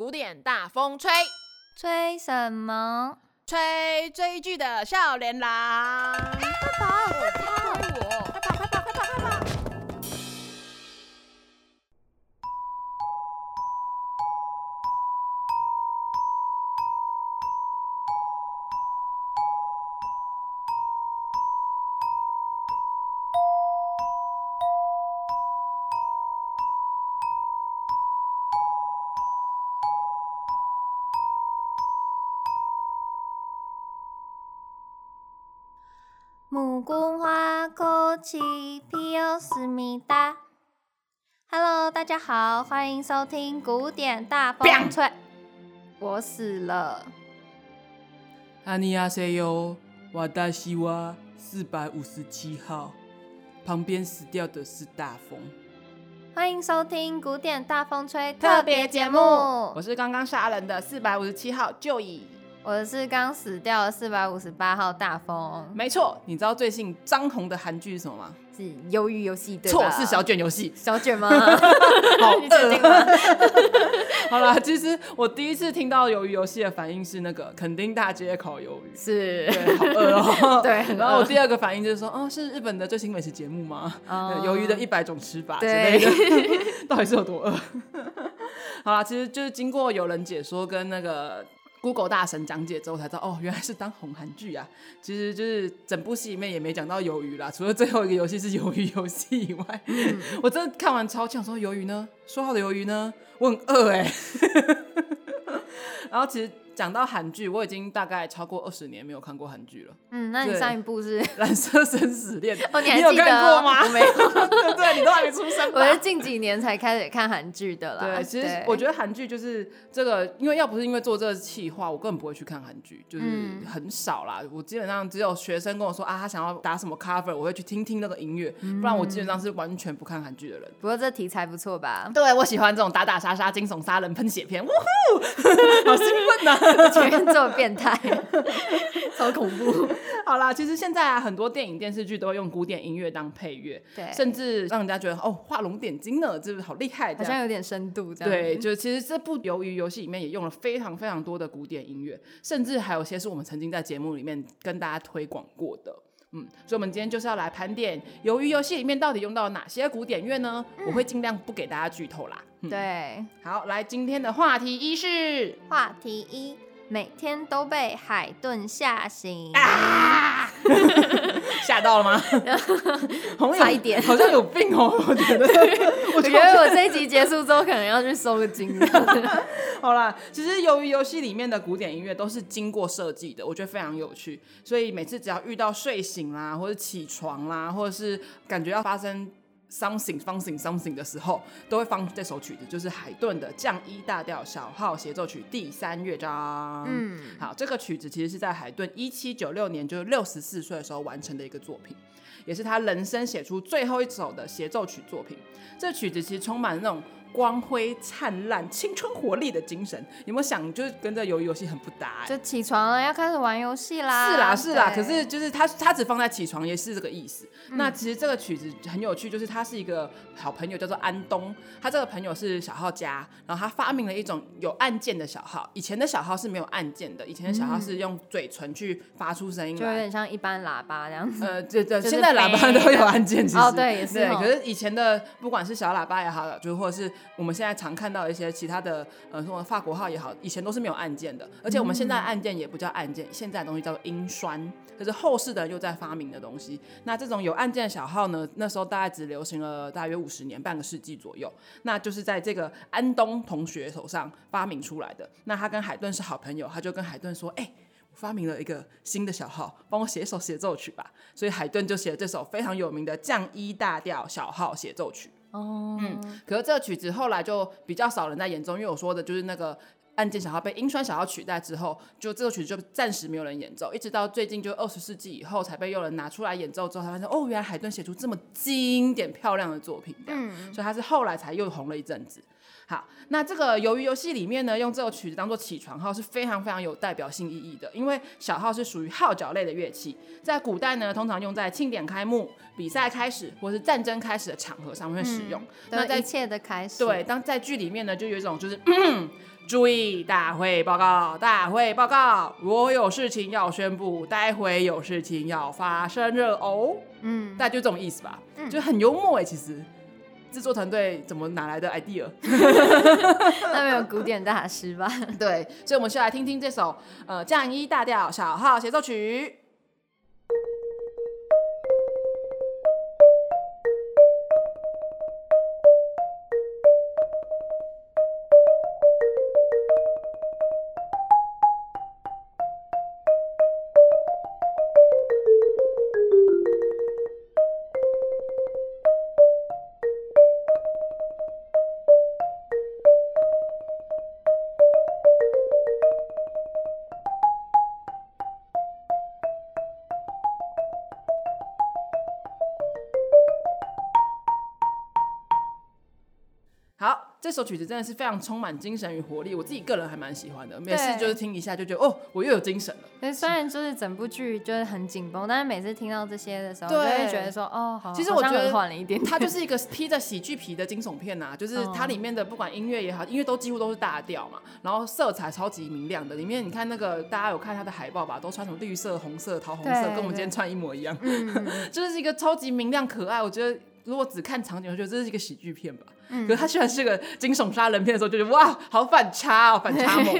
古典大风吹，吹什么？吹追剧的少年郎。木瓜花口气皮尤思密达。Hello，大家好，欢迎收听古典大风吹。我死了。阿尼亚塞哟，瓦达西瓦四百五十七号，旁边死掉的是大风。欢迎收听古典大风吹特别节目。我是刚刚杀人的四百五十七号就乙。我是刚死掉的四百五十八号大风。没错，你知道最近张红的韩剧是什么吗？是鱿鱼游戏对吧？错，是小卷游戏。小卷吗？好饿？好啦，其实我第一次听到鱿鱼游戏的反应是那个垦丁大街烤鱿鱼，是，对，好饿哦。对，然后我第二个反应就是说，哦，是日本的最新美食节目吗？鱿鱼的一百种吃法之类的，到底是有多饿？好啦，其实就是经过有人解说跟那个。Google 大神讲解之后才知道，哦，原来是当红韩剧啊！其实就是整部戏里面也没讲到鱿鱼啦，除了最后一个游戏是鱿鱼游戏以外，嗯、我真的看完超想说鱿鱼呢？说好的鱿鱼呢？我很饿哎、欸。然后其实。讲到韩剧，我已经大概超过二十年没有看过韩剧了。嗯，那你上一部是《蓝色生死恋》哦？你还记得？你有看过吗？我没有，对，你都还没出生。我是近几年才开始看韩剧的啦。对，其实我觉得韩剧就是这个，因为要不是因为做这个企划，我根本不会去看韩剧，就是很少啦。我基本上只有学生跟我说啊，他想要打什么 cover，我会去听听那个音乐，不然我基本上是完全不看韩剧的人。不过这题材不错吧？对，我喜欢这种打打杀杀、惊悚杀人、喷血片，呜呼，好兴奋呐！全做。变态，超恐怖。好啦，其实现在啊，很多电影电视剧都会用古典音乐当配乐，对，甚至让人家觉得哦，画龙点睛呢，这是好厉害，好像有点深度。这样对，就其实这部鱿鱼游戏里面也用了非常非常多的古典音乐，甚至还有些是我们曾经在节目里面跟大家推广过的。嗯，所以我们今天就是要来盘点鱿鱼游戏里面到底用到了哪些古典乐呢？嗯、我会尽量不给大家剧透啦。嗯、对，好，来今天的话题一是话题一。每天都被海顿吓醒，吓、啊、到了吗？差一点，好像有病哦、喔。我觉得，我觉得我这一集结束之后，可能要去收个金。好啦，其实由于游戏里面的古典音乐都是经过设计的，我觉得非常有趣。所以每次只要遇到睡醒啦，或者起床啦，或者是感觉要发生。Something something something 的时候，都会放这首曲子，就是海顿的降一大调小号协奏曲第三乐章。嗯，好，这个曲子其实是在海顿一七九六年，就是六十四岁的时候完成的一个作品，也是他人生写出最后一首的协奏曲作品。这曲子其实充满那种。光辉灿烂、青春活力的精神，有没有想就是跟这鱿鱼游戏很不搭、欸？就起床了，要开始玩游戏啦。是啦，是啦。可是就是它，它只放在起床也是这个意思。嗯、那其实这个曲子很有趣，就是他是一个好朋友，叫做安东。他这个朋友是小号家，然后他发明了一种有按键的小号。以前的小号是没有按键的，以前的小号是用嘴唇去发出声音，就有点像一般喇叭这样子。呃，对对，现在喇叭都有按键，其实哦，对，也是。对，可是以前的不管是小喇叭也好，就或者是我们现在常看到一些其他的，呃，什么法国号也好，以前都是没有按键的，而且我们现在按键也不叫按键，现在的东西叫做音栓，就是后世的人又在发明的东西。那这种有按键的小号呢，那时候大概只流行了大约五十年，半个世纪左右。那就是在这个安东同学手上发明出来的。那他跟海顿是好朋友，他就跟海顿说：“哎、欸，我发明了一个新的小号，帮我写一首协奏曲吧。”所以海顿就写了这首非常有名的降一大调小号协奏曲。哦，嗯，可是这个曲子后来就比较少人在演奏，因为我说的就是那个案件小号被英栓小号取代之后，就这个曲子就暂时没有人演奏，一直到最近就二十世纪以后才被有人拿出来演奏之后，才发现哦，原来海顿写出这么经典漂亮的作品，嗯，所以他是后来才又红了一阵子。好，那这个鱿鱼游戏里面呢，用这首曲子当做起床号是非常非常有代表性意义的，因为小号是属于号角类的乐器，在古代呢，通常用在庆典开幕、比赛开始或是战争开始的场合上面会使用。嗯、那在一切的开始，对，当在剧里面呢，就有一种就是，注意，大会报告，大会报告，我有事情要宣布，待会有事情要发生了哦。嗯，大概就这种意思吧，嗯、就很幽默哎，其实。制作团队怎么哪来的 idea？那没有古典大师吧？对，所以我们先来听听这首呃降一大调小号协奏曲。这首曲子真的是非常充满精神与活力，我自己个人还蛮喜欢的。每次就是听一下就觉得哦，我又有精神了。对，虽然就是整部剧就是很紧绷，但是每次听到这些的时候，就会觉得说哦，好。其实我觉得缓了一点。它就是一个披着喜剧皮的惊悚片呐、啊，就是它里面的不管音乐也好，音乐都几乎都是大调嘛，然后色彩超级明亮的。里面你看那个大家有看它的海报吧，都穿什么绿色、红色、桃红色，跟我们今天穿一模一样，就是一个超级明亮可爱。我觉得如果只看场景，我觉得这是一个喜剧片吧。嗯、可是他虽然是个惊悚杀人片的时候，就觉得哇，好反差哦，反差萌。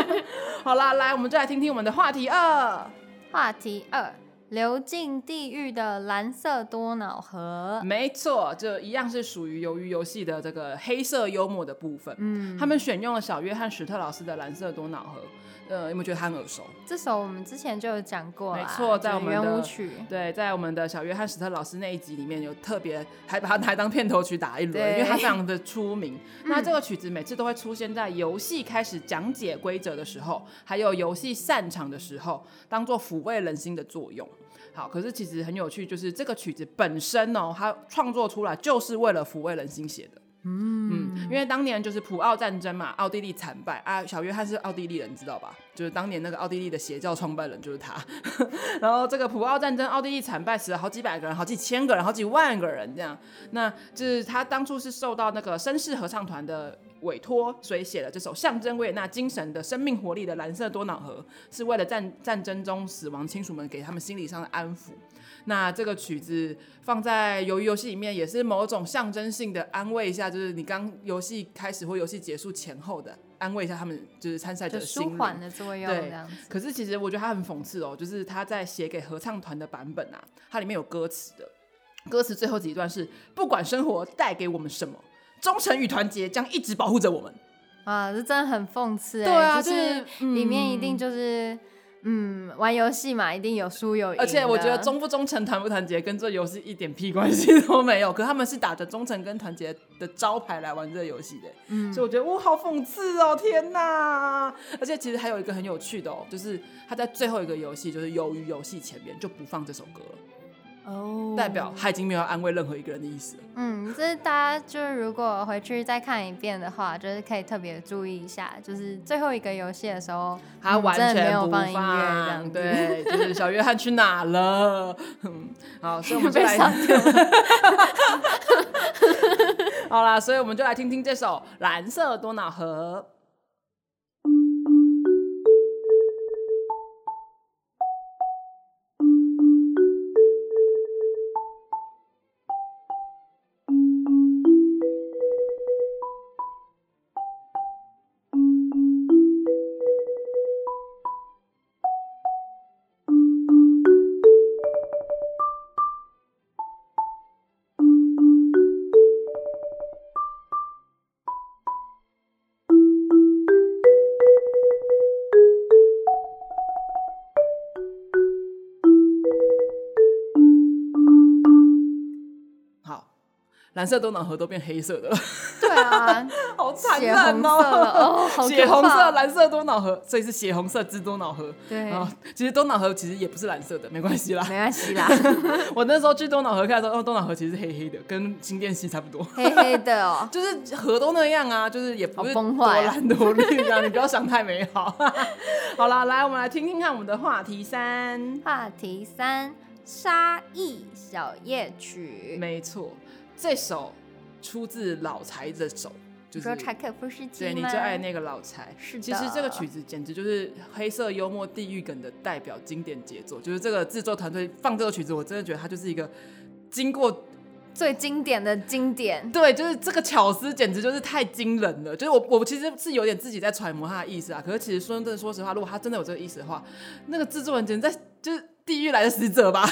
好啦，来，我们就来听听我们的话题二。话题二：流进地狱的蓝色多瑙河。没错，就一样是属于鱿鱼游戏的这个黑色幽默的部分。嗯，他们选用了小约翰史特劳斯的蓝色多瑙河。呃，有没有觉得他很耳熟？这首我们之前就有讲过，没错，在我们的圆舞曲，对，在我们的小约翰史特老师那一集里面有特别还把它拿当片头曲打一轮，因为它非常的出名。嗯、那这个曲子每次都会出现在游戏开始讲解规则的时候，还有游戏散场的时候，当做抚慰人心的作用。好，可是其实很有趣，就是这个曲子本身哦，它创作出来就是为了抚慰人心写的。嗯，因为当年就是普奥战争嘛，奥地利惨败啊。小约翰是奥地利人，你知道吧？就是当年那个奥地利的邪教创办人就是他。然后这个普奥战争，奥地利惨败，死了好几百个人，好几千个人，好几万个人这样。那就是他当初是受到那个绅士合唱团的委托，所以写了这首象征维也纳精神的生命活力的蓝色多瑙河，是为了战战争中死亡亲属们给他们心理上的安抚。那这个曲子放在鱿鱼游戏里面，也是某种象征性的安慰一下，就是你刚游戏开始或游戏结束前后的安慰一下他们，就是参赛者的心。舒缓的作用。对，可是其实我觉得他很讽刺哦，就是他在写给合唱团的版本啊，它里面有歌词的，歌词最后几段是：不管生活带给我们什么，忠诚与团结将一直保护着我们。啊，这真的很讽刺哎。对啊，就是里面一定就是。嗯，玩游戏嘛，一定有输有赢。而且我觉得忠不忠诚、团不团结，跟这游戏一点屁关系都没有。可他们是打着忠诚跟团结的招牌来玩这个游戏的，嗯，所以我觉得哇，好讽刺哦，天哪！而且其实还有一个很有趣的哦，就是他在最后一个游戏，就是鱿鱼游戏前面就不放这首歌了。哦，代表他已经没有安慰任何一个人的意思了。嗯，这是大家就是如果回去再看一遍的话，就是可以特别注意一下，就是最后一个游戏的时候，他完全没有放音乐，这样对，就是小约翰去哪了？嗯，好，所以我们就 来，好啦，所以我们就来听听这首《蓝色多瑙河》。蓝色多瑙河都变黑色的，对啊，好惨淡哦！哦，好血红色、蓝色多瑙河，所以是血红色之多瑙河。对，其实多瑙河其实也不是蓝色的，没关系啦，没关系啦。我那时候去多瑙河看的时候，哦，多瑙河其实是黑黑的，跟新店溪差不多，黑黑的哦，就是河都那样啊，就是也不是多蓝多绿这样，你不要想太美好。好啦，来，我们来听听看我们的话题三，话题三，沙溢小夜曲，没错。这首出自老柴的手，就是说柴可夫斯基，对，你最爱的那个老柴。是的。其实这个曲子简直就是黑色幽默地狱梗的代表经典杰作。就是这个制作团队放这个曲子，我真的觉得它就是一个经过最经典的经典。对，就是这个巧思简直就是太惊人了。就是我我其实是有点自己在揣摩他的意思啊。可是其实说真的，说实话，如果他真的有这个意思的话，那个制作人简直在就是地狱来的使者吧。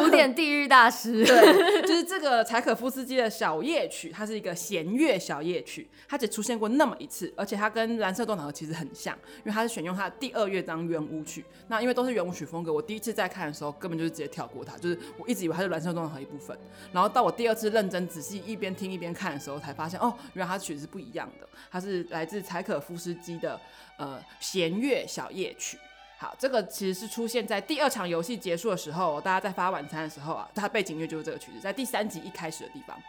古典地狱大师，对，就是这个柴可夫斯基的小夜曲，它是一个弦乐小夜曲，它只出现过那么一次，而且它跟蓝色多瑙河其实很像，因为它是选用它的第二乐章圆舞曲。那因为都是圆舞曲风格，我第一次在看的时候根本就是直接跳过它，就是我一直以为它是蓝色多瑙河一部分，然后到我第二次认真仔细一边听一边看的时候，才发现哦，原来它曲子是不一样的，它是来自柴可夫斯基的呃弦乐小夜曲。好，这个其实是出现在第二场游戏结束的时候，大家在发晚餐的时候啊，它背景乐就是这个曲子，在第三集一开始的地方。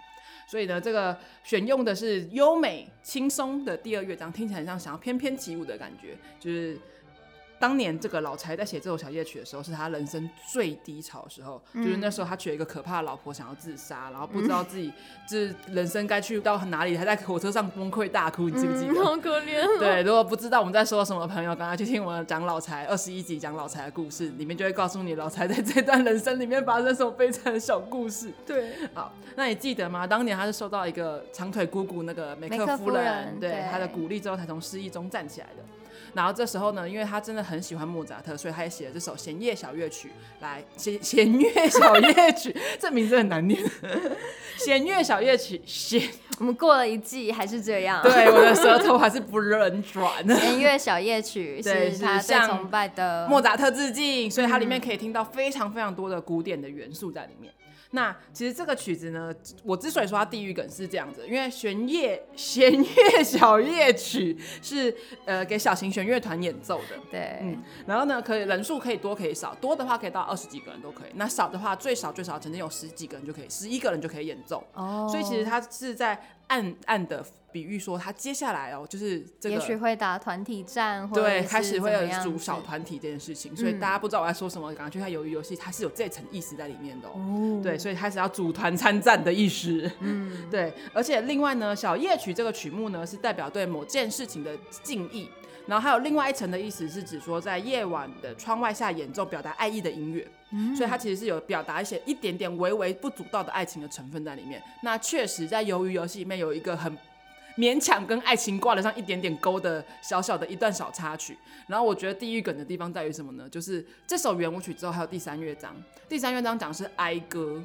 所以呢，这个选用的是优美轻松的第二乐章，听起来很像想要翩翩起舞的感觉，就是。当年这个老柴在写这首小夜曲的时候，是他人生最低潮的时候，嗯、就是那时候他娶了一个可怕的老婆，想要自杀，然后不知道自己就是人生该去到哪里，还在火车上崩溃大哭，你记不记得？嗯、好可怜。对，如果不知道我们在说什么的朋友，赶快去听我们讲老柴二十一集讲老柴的故事，里面就会告诉你老柴在这段人生里面发生什么悲惨的小故事。对，好，那你记得吗？当年他是受到一个长腿姑姑那个梅克夫人对他的鼓励之后，才从失意中站起来的。然后这时候呢，因为他真的很喜欢莫扎特，所以他也写了这首弦乐小乐曲来弦弦乐小乐曲，这名字很难念。弦乐小乐曲，弦，我们过了一季还是这 样。对，我的舌头还是不认转。弦乐小夜曲是他最崇拜的莫扎特致敬，所以它里面可以听到非常非常多的古典的元素在里面。那其实这个曲子呢，我之所以说它地狱梗是这样子，因为弦乐弦乐小夜曲是呃给小型弦乐团演奏的，对，嗯，然后呢可以人数可以多可以少，多的话可以到二十几个人都可以，那少的话最少最少曾经有十几个人就可以，十一个人就可以演奏，哦，所以其实它是在。暗暗的比喻说，他接下来哦，就是这个，也许会打团体战，对，开始会有组小团体这件事情，所以大家不知道我在说什么，赶快去看鱿鱼游戏，它是有这层意思在里面的哦，哦。对，所以开始要组团参战的意思，嗯，对，而且另外呢，小夜曲这个曲目呢，是代表对某件事情的敬意。然后还有另外一层的意思是指说，在夜晚的窗外下演奏表达爱意的音乐，所以它其实是有表达一些一点点微微不足道的爱情的成分在里面。那确实在鱿鱼游戏里面有一个很勉强跟爱情挂得上一点点钩的小小的一段小插曲。然后我觉得地狱梗的地方在于什么呢？就是这首圆舞曲之后还有第三乐章，第三乐章讲的是哀歌。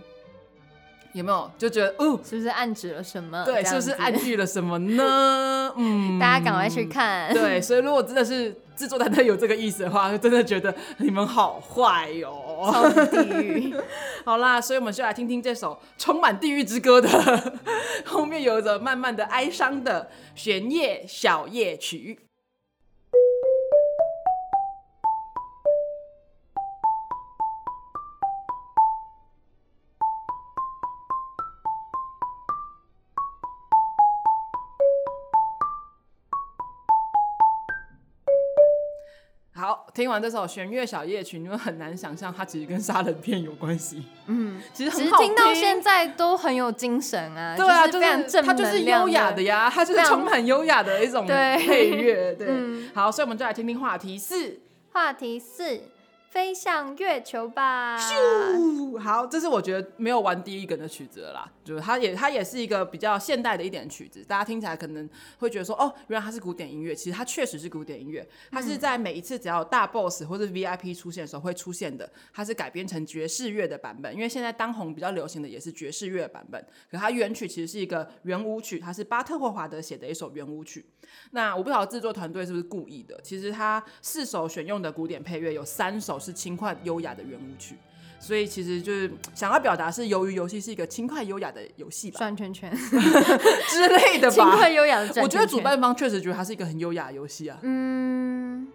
有没有就觉得，哦，是不是暗指了什么？对，是不是暗喻了什么呢？嗯，大家赶快去看。对，所以如果真的是制作团队有这个意思的话，就真的觉得你们好坏哟、哦，超地狱。好啦，所以我们就来听听这首充满地狱之歌的，后面有着慢慢的哀伤的玄夜小夜曲。听完这首弦乐小夜曲，你们很难想象它其实跟杀人片有关系。嗯，其实很好听，听到现在都很有精神啊。对啊，就是它就是优雅的呀，它就是充满优雅的一种配乐。对，嗯、好，所以我们就来听听话题四。话题四。飞向月球吧！咻，好，这是我觉得没有玩第一个的曲子了啦，就是它也它也是一个比较现代的一点曲子，大家听起来可能会觉得说，哦，原来它是古典音乐，其实它确实是古典音乐，它是在每一次只要大 boss 或者 VIP 出现的时候会出现的，它是改编成爵士乐的版本，因为现在当红比较流行的也是爵士乐版本，可它原曲其实是一个圆舞曲，它是巴特霍华德写的一首圆舞曲。那我不晓得制作团队是不是故意的，其实他四首选用的古典配乐有三首是轻快优雅的圆舞曲，所以其实就是想要表达是鱿鱼游戏是一个轻快优雅的游戏吧，转圈圈 之类的吧。轻快优雅的圈圈，我觉得主办方确实觉得它是一个很优雅的游戏啊。嗯，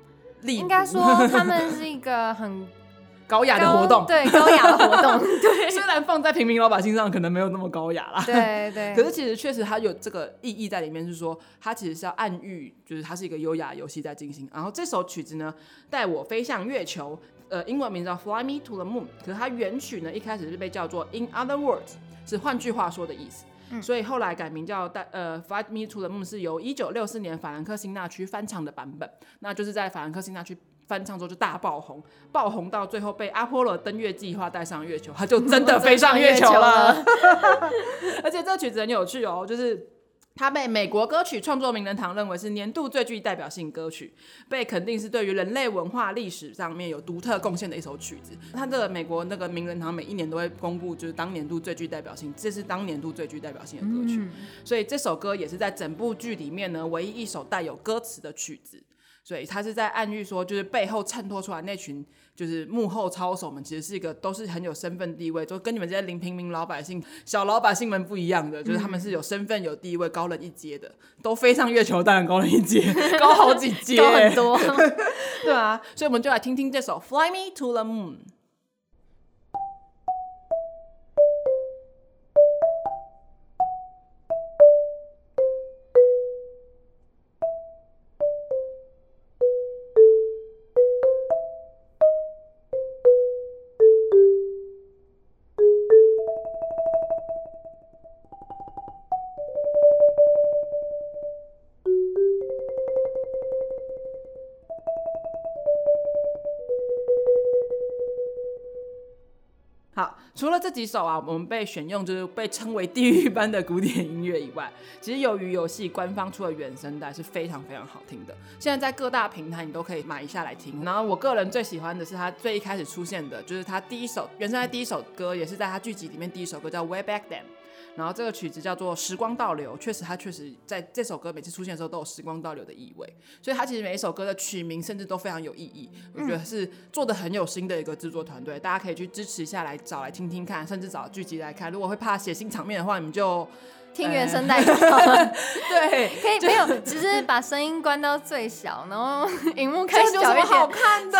应该说他们是一个很高雅的活动，对高雅的活动，对。虽然放在平民老百姓上可能没有那么高雅啦，对 对。可是其实确实它有这个意义在里面，是说它其实是要暗喻，就是它是一个优雅游戏在进行。然后这首曲子呢，带我飞向月球，呃，英文名叫 Fly Me to the Moon。可是它原曲呢，一开始是被叫做 In Other Words，是换句话说的意思。嗯、所以后来改名叫带呃 Fly Me to the Moon，是由一九六四年法兰克辛纳区翻唱的版本。那就是在法兰克辛纳区。翻唱之后就大爆红，爆红到最后被阿波罗登月计划带上月球，他就真的飞上月球了。而且这曲子很有趣哦，就是他被美国歌曲创作名人堂认为是年度最具代表性歌曲，被肯定是对于人类文化历史上面有独特贡献的一首曲子。他这个美国那个名人堂每一年都会公布，就是当年度最具代表性，这是当年度最具代表性的歌曲。所以这首歌也是在整部剧里面呢唯一一首带有歌词的曲子。所以他是在暗喻说，就是背后衬托出来那群就是幕后操手们，其实是一个都是很有身份地位，就跟你们这些零平民老百姓、小老百姓们不一样的，就是他们是有身份、有地位、高人一阶的，都飞上月球，当然高人一阶，高好几阶，高很多，对啊，所以我们就来听听这首《Fly Me to the Moon》。这几首啊，我们被选用就是被称为地狱般的古典音乐以外，其实由于游戏官方出的原声带是非常非常好听的。现在在各大平台你都可以买一下来听。然后我个人最喜欢的是它最一开始出现的，就是它第一首原声带第一首歌，也是在它剧集里面第一首歌叫《Way Back Then》。然后这个曲子叫做《时光倒流》，确实，它确实在这首歌每次出现的时候都有时光倒流的意味，所以它其实每一首歌的曲名甚至都非常有意义。我觉得是做的很有心的一个制作团队，大家可以去支持一下来找来听听看，甚至找剧集来看。如果会怕血腥场面的话，你们就。听原声带就好了，对，可以没有，只是把声音关到最小，然后 荧幕开小一点，好看的，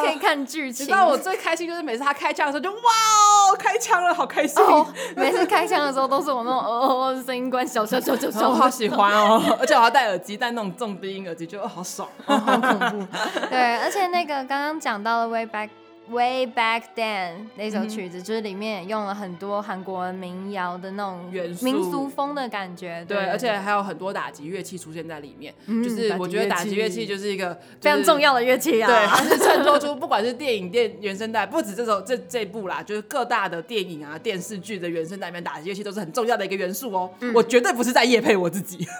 可以看剧情。你知道我最开心就是每次他开枪的时候就哇哦，开枪了，好开心。Oh, 每次开枪的时候都是我那种哦，声音关小小小小小，我好喜欢哦，而且我要戴耳机，戴那种重低音耳机，就好爽，好恐怖。对，而且那个刚刚讲到了 Way Back。Way back then 那首曲子，嗯、就是里面用了很多韩国民谣的那种元素，民俗风的感觉。对，对，而且还有很多打击乐器出现在里面。嗯、就是我觉得打击乐器就是一个、就是、非常重要的乐器啊。对，它是衬托出不管是电影电原声带，不止这首这这部啦，就是各大的电影啊、电视剧的原声带里面，打击乐器都是很重要的一个元素哦。嗯、我绝对不是在夜配我自己。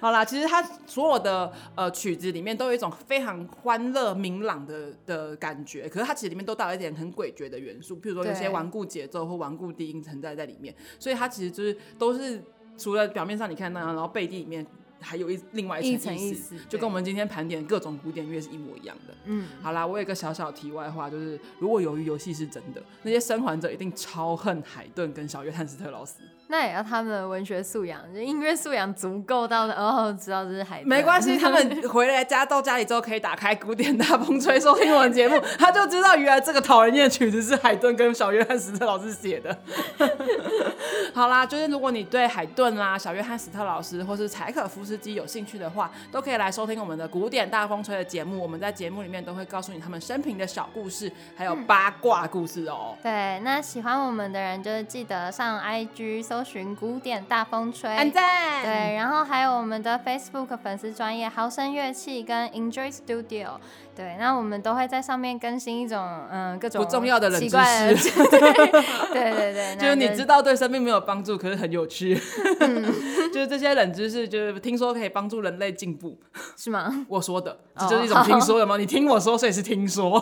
好啦，其实它所有的呃曲子里面都有一种非常欢乐明朗的的感觉，可是它其实里面都带有一点很诡谲的元素，譬如说有些顽固节奏或顽固低音存在在里面，所以它其实就是都是除了表面上你看那样，然后背地里面。还有一另外一层意思，就跟我们今天盘点各种古典乐是一模一样的。嗯，好啦，我有一个小小题外话，就是如果鱿鱼游戏是真的，那些生还者一定超恨海顿跟小约翰斯特劳斯。那也要他们的文学素养、音乐素养足够到的，哦，知道这是海顿。没关系，他们回来家到家里之后可以打开古典大风吹收听我们节目，他就知道原来这个讨人厌的曲子是海顿跟小约翰史特老师写的。好啦，就是如果你对海顿啦、小约翰史特老师或是柴可夫斯基有兴趣的话，都可以来收听我们的古典大风吹的节目。我们在节目里面都会告诉你他们生平的小故事，还有八卦故事哦、喔。对，那喜欢我们的人就是记得上 IG 搜寻古典大风吹，按赞。对，然后还有我们的 Facebook 粉丝专业豪声乐器跟 Enjoy Studio。对，那我们都会在上面更新一种嗯各种不重要的冷知识。对对对对，就是你知道对生命没有帮助，可是很有趣。嗯、就是这些冷知识，就是听说可以帮助人类进步，是吗？我说的，这就是一种听说的吗？你听我说，所以是听说。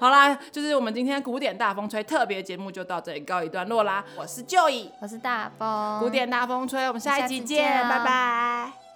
好啦，就是我们今天古典大风吹特别节目就到这里告一段落啦。我是 Joy，我是大风，古典大风吹，我们下一集见，拜拜。